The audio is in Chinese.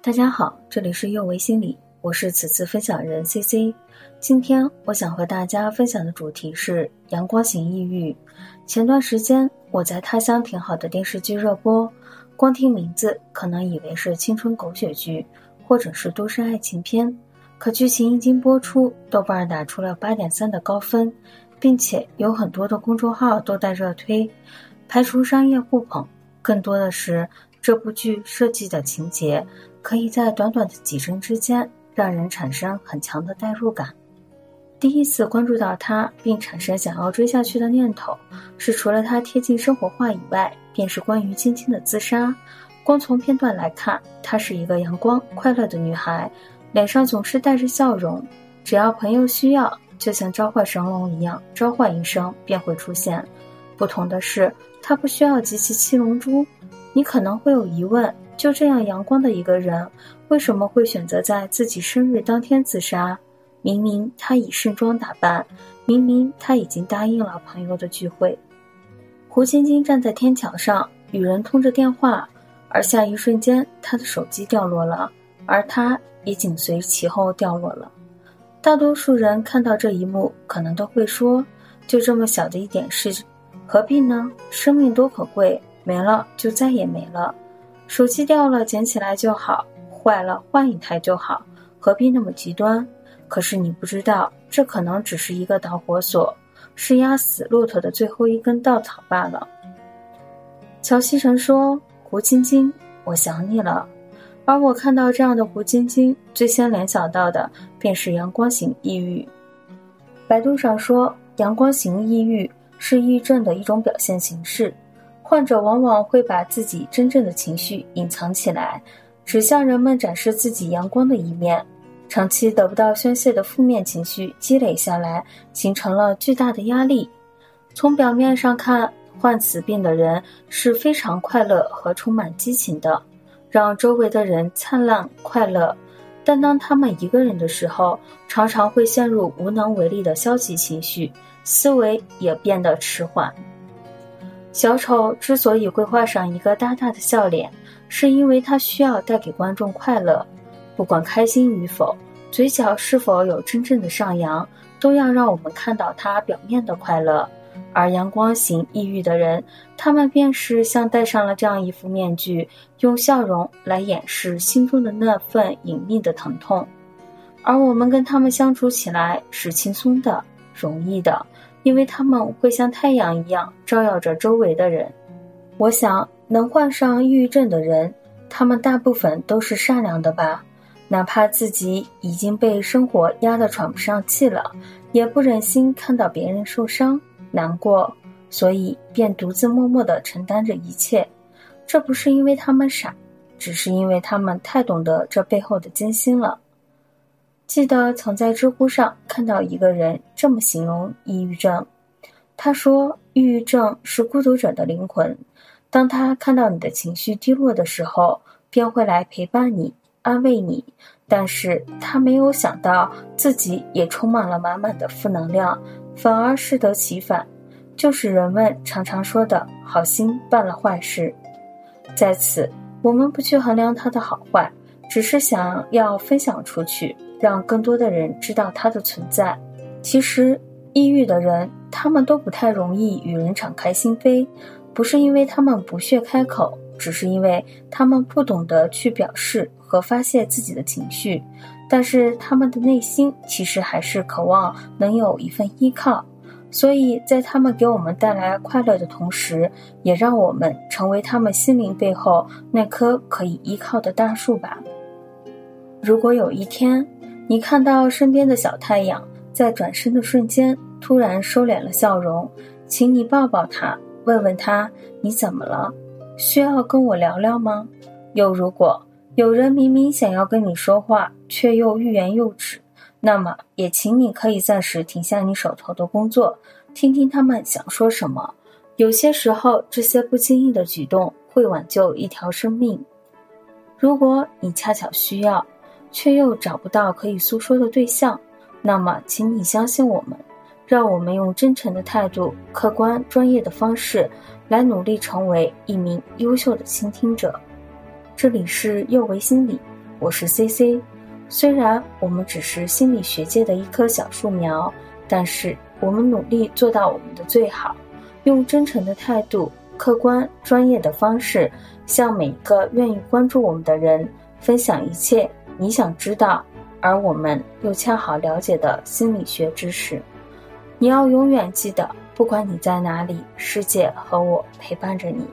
大家好，这里是幼为心理，我是此次分享人 C C。今天我想和大家分享的主题是阳光型抑郁。前段时间我在《他乡挺好》的电视剧热播，光听名字可能以为是青春狗血剧，或者是都市爱情片，可剧情一经播出，豆瓣打出了八点三的高分，并且有很多的公众号都在热推。排除商业互捧，更多的是这部剧设计的情节，可以在短短的几帧之间，让人产生很强的代入感。第一次关注到他，并产生想要追下去的念头，是除了他贴近生活化以外，便是关于晶晶的自杀。光从片段来看，她是一个阳光快乐的女孩，脸上总是带着笑容，只要朋友需要，就像召唤神龙一样，召唤一声便会出现。不同的是。他不需要集齐七龙珠，你可能会有疑问：就这样阳光的一个人，为什么会选择在自己生日当天自杀？明明他已盛装打扮，明明他已经答应了朋友的聚会。胡晶晶站在天桥上与人通着电话，而下一瞬间，她的手机掉落了，而她也紧随其后掉落了。大多数人看到这一幕，可能都会说：就这么小的一点事。何必呢？生命多可贵，没了就再也没了。手机掉了，捡起来就好；坏了，换一台就好。何必那么极端？可是你不知道，这可能只是一个导火索，是压死骆驼的最后一根稻草罢了。乔西成说：“胡晶晶，我想你了。”而我看到这样的胡晶晶，最先联想到的便是阳光型抑郁。百度上说，阳光型抑郁。是抑郁症的一种表现形式，患者往往会把自己真正的情绪隐藏起来，只向人们展示自己阳光的一面。长期得不到宣泄的负面情绪积累下来，形成了巨大的压力。从表面上看，患此病的人是非常快乐和充满激情的，让周围的人灿烂快乐。但当他们一个人的时候，常常会陷入无能为力的消极情绪。思维也变得迟缓。小丑之所以会画上一个大大的笑脸，是因为他需要带给观众快乐，不管开心与否，嘴角是否有真正的上扬，都要让我们看到他表面的快乐。而阳光型抑郁的人，他们便是像戴上了这样一副面具，用笑容来掩饰心中的那份隐秘的疼痛，而我们跟他们相处起来是轻松的。容易的，因为他们会像太阳一样照耀着周围的人。我想，能患上抑郁症的人，他们大部分都是善良的吧？哪怕自己已经被生活压得喘不上气了，也不忍心看到别人受伤、难过，所以便独自默默地承担着一切。这不是因为他们傻，只是因为他们太懂得这背后的艰辛了。记得曾在知乎上看到一个人这么形容抑郁症，他说：“抑郁症是孤独者的灵魂，当他看到你的情绪低落的时候，便会来陪伴你、安慰你，但是他没有想到自己也充满了满满的负能量，反而适得其反，就是人们常常说的好心办了坏事。”在此，我们不去衡量他的好坏，只是想要分享出去。让更多的人知道它的存在。其实，抑郁的人他们都不太容易与人敞开心扉，不是因为他们不屑开口，只是因为他们不懂得去表示和发泄自己的情绪。但是，他们的内心其实还是渴望能有一份依靠。所以在他们给我们带来快乐的同时，也让我们成为他们心灵背后那棵可以依靠的大树吧。如果有一天，你看到身边的小太阳在转身的瞬间突然收敛了笑容，请你抱抱他，问问他你怎么了，需要跟我聊聊吗？又如果有人明明想要跟你说话，却又欲言又止，那么也请你可以暂时停下你手头的工作，听听他们想说什么。有些时候，这些不经意的举动会挽救一条生命。如果你恰巧需要。却又找不到可以诉说的对象，那么，请你相信我们，让我们用真诚的态度、客观专业的方式，来努力成为一名优秀的倾听者。这里是幼为心理，我是 C C。虽然我们只是心理学界的一棵小树苗，但是我们努力做到我们的最好，用真诚的态度、客观专业的方式，向每一个愿意关注我们的人分享一切你想知道，而我们又恰好了解的心理学知识。你要永远记得，不管你在哪里，世界和我陪伴着你。